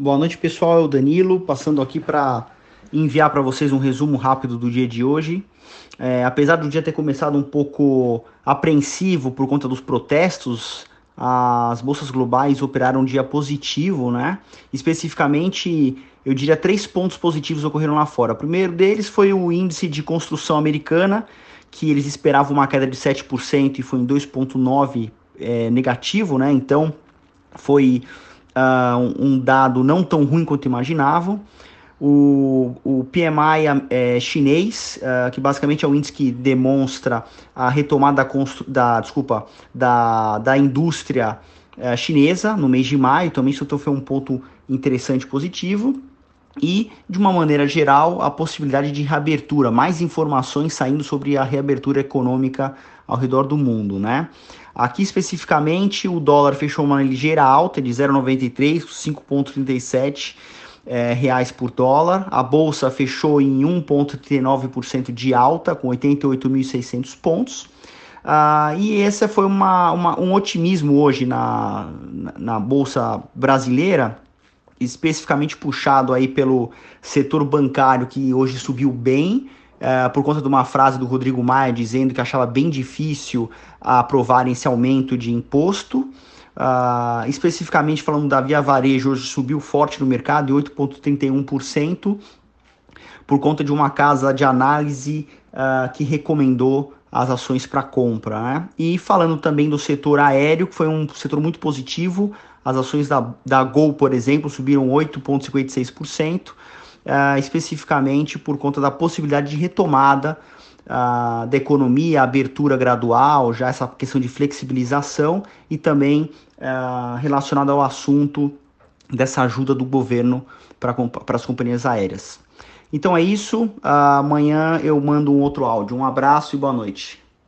Boa noite, pessoal. É o Danilo, passando aqui para enviar para vocês um resumo rápido do dia de hoje. É, apesar do dia ter começado um pouco apreensivo por conta dos protestos, as bolsas globais operaram um dia positivo, né? Especificamente, eu diria três pontos positivos ocorreram lá fora. O primeiro deles foi o índice de construção americana, que eles esperavam uma queda de 7% e foi em 2,9% é, negativo, né? Então, foi uh, um dado não tão ruim quanto imaginavam. O, o PMI é, chinês, uh, que basicamente é o índice que demonstra a retomada da, desculpa, da, da indústria uh, chinesa no mês de maio, também isso foi um ponto interessante positivo. E, de uma maneira geral, a possibilidade de reabertura, mais informações saindo sobre a reabertura econômica ao redor do mundo, né? Aqui especificamente o dólar fechou uma ligeira alta de 0,93, 5,37 é, reais por dólar. A bolsa fechou em 1,39% de alta, com 88.600 pontos. Ah, e esse foi uma, uma, um otimismo hoje na, na, na bolsa brasileira, especificamente puxado aí pelo setor bancário que hoje subiu bem, é, por conta de uma frase do Rodrigo Maia dizendo que achava bem difícil aprovar esse aumento de imposto. Uh, especificamente falando da Via Varejo, hoje subiu forte no mercado, de 8,31%, por conta de uma casa de análise uh, que recomendou as ações para compra. Né? E falando também do setor aéreo, que foi um setor muito positivo, as ações da, da Gol, por exemplo, subiram 8,56%, uh, especificamente por conta da possibilidade de retomada uh, da economia, abertura gradual, já essa questão de flexibilização e também uh, relacionada ao assunto dessa ajuda do governo para as companhias aéreas. Então é isso. amanhã eu mando um outro áudio. Um abraço e boa noite.